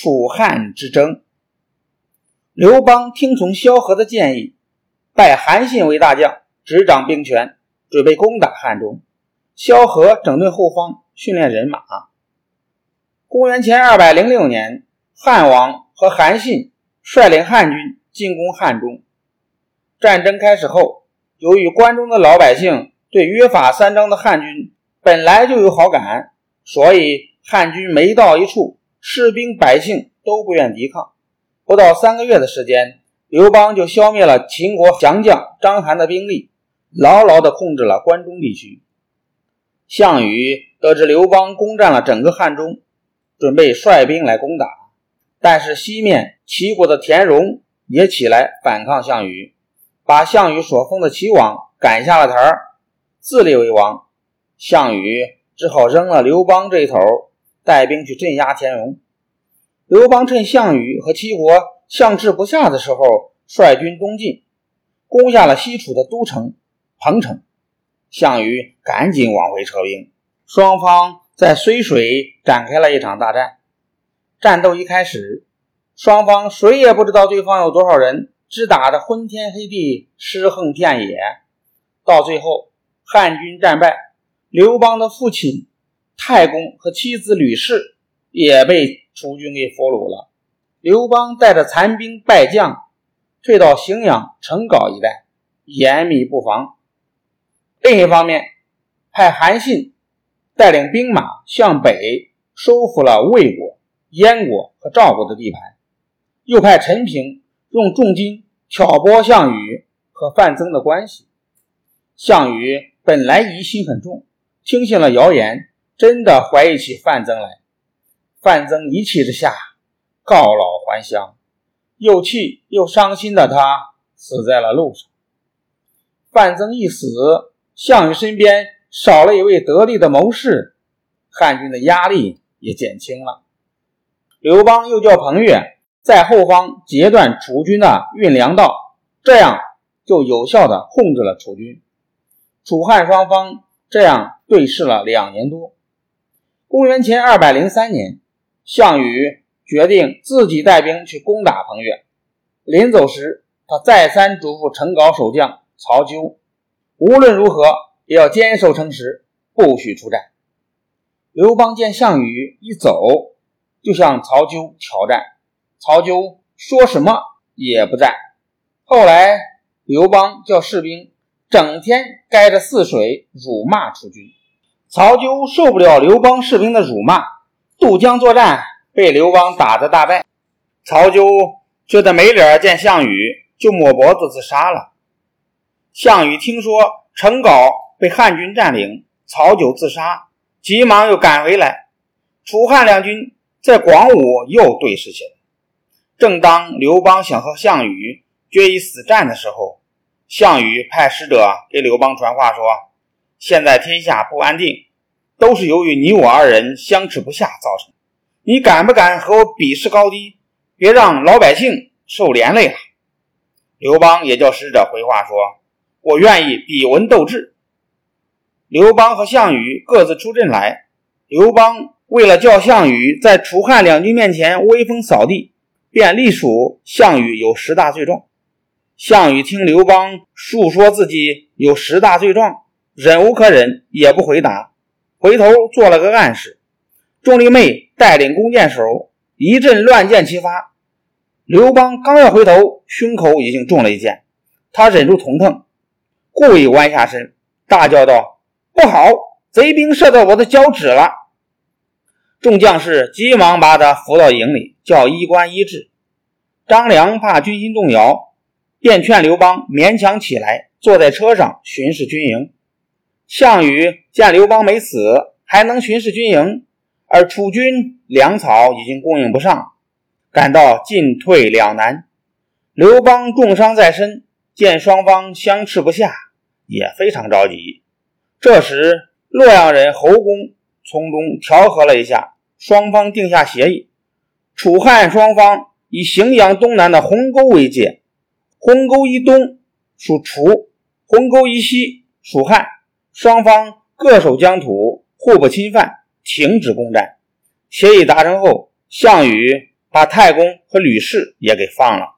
楚汉之争。刘邦听从萧何的建议，拜韩信为大将，执掌兵权，准备攻打汉中。萧何整顿后方，训练人马。公元前二百零六年，汉王和韩信率领汉军进攻汉中。战争开始后，由于关中的老百姓对约法三章的汉军本来就有好感，所以汉军没到一处，士兵百姓都不愿抵抗。不到三个月的时间，刘邦就消灭了秦国降将章邯的兵力，牢牢地控制了关中地区。项羽得知刘邦攻占了整个汉中，准备率兵来攻打，但是西面齐国的田荣也起来反抗项羽，把项羽所封的齐王赶下了台儿，自立为王。项羽只好扔了刘邦这一头，带兵去镇压田荣。刘邦趁项羽和齐国相持不下的时候，率军东进，攻下了西楚的都城彭城。项羽赶紧往回撤兵，双方在睢水展开了一场大战。战斗一开始，双方谁也不知道对方有多少人，只打得昏天黑地，尸横遍野。到最后，汉军战败，刘邦的父亲太公和妻子吕氏也被。楚军给俘虏了，刘邦带着残兵败将退到荥阳、成皋一带，严密布防。另一方面，派韩信带领兵马向北收复了魏国、燕国和赵国的地盘，又派陈平用重金挑拨项羽和范增的关系。项羽本来疑心很重，听信了谣言，真的怀疑起范增来。范增一气之下告老还乡，又气又伤心的他死在了路上。范增一死，项羽身边少了一位得力的谋士，汉军的压力也减轻了。刘邦又叫彭越在后方截断楚军的运粮道，这样就有效的控制了楚军。楚汉双方这样对视了两年多。公元前二百零三年。项羽决定自己带兵去攻打彭越。临走时，他再三嘱咐陈皋守将曹咎，无论如何也要坚守城池，不许出战。刘邦见项羽一走，就向曹咎挑战。曹咎说什么也不战。后来，刘邦叫士兵整天该着泗水辱骂楚军。曹纠受不了刘邦士兵的辱骂。渡江作战，被刘邦打得大败。曹纠觉得没脸见项羽，就抹脖子自杀了。项羽听说成皋被汉军占领，曹咎自杀，急忙又赶回来。楚汉两军在广武又对视起来。正当刘邦想和项羽决一死战的时候，项羽派使者给刘邦传话说：“现在天下不安定。”都是由于你我二人相持不下造成。你敢不敢和我比试高低？别让老百姓受连累了。刘邦也叫使者回话说：“我愿意比文斗智。”刘邦和项羽各自出阵来。刘邦为了叫项羽在楚汉两军面前威风扫地，便隶属项羽有十大罪状。项羽听刘邦述说自己有十大罪状，忍无可忍，也不回答。回头做了个暗示，钟离昧带领弓箭手一阵乱箭齐发。刘邦刚要回头，胸口已经中了一箭，他忍住疼痛，故意弯下身，大叫道：“不好，贼兵射到我的脚趾了！”众将士急忙把他扶到营里，叫医官医治。张良怕军心动摇，便劝刘邦勉强起来，坐在车上巡视军营。项羽见刘邦没死，还能巡视军营，而楚军粮草已经供应不上，感到进退两难。刘邦重伤在身，见双方相持不下，也非常着急。这时，洛阳人侯公从中调和了一下，双方定下协议：楚汉双方以荥阳东南的鸿沟为界，鸿沟以东属楚，鸿沟以西属汉。双方各守疆土，互不侵犯，停止攻战。协议达成后，项羽把把太公和吕氏也给放了。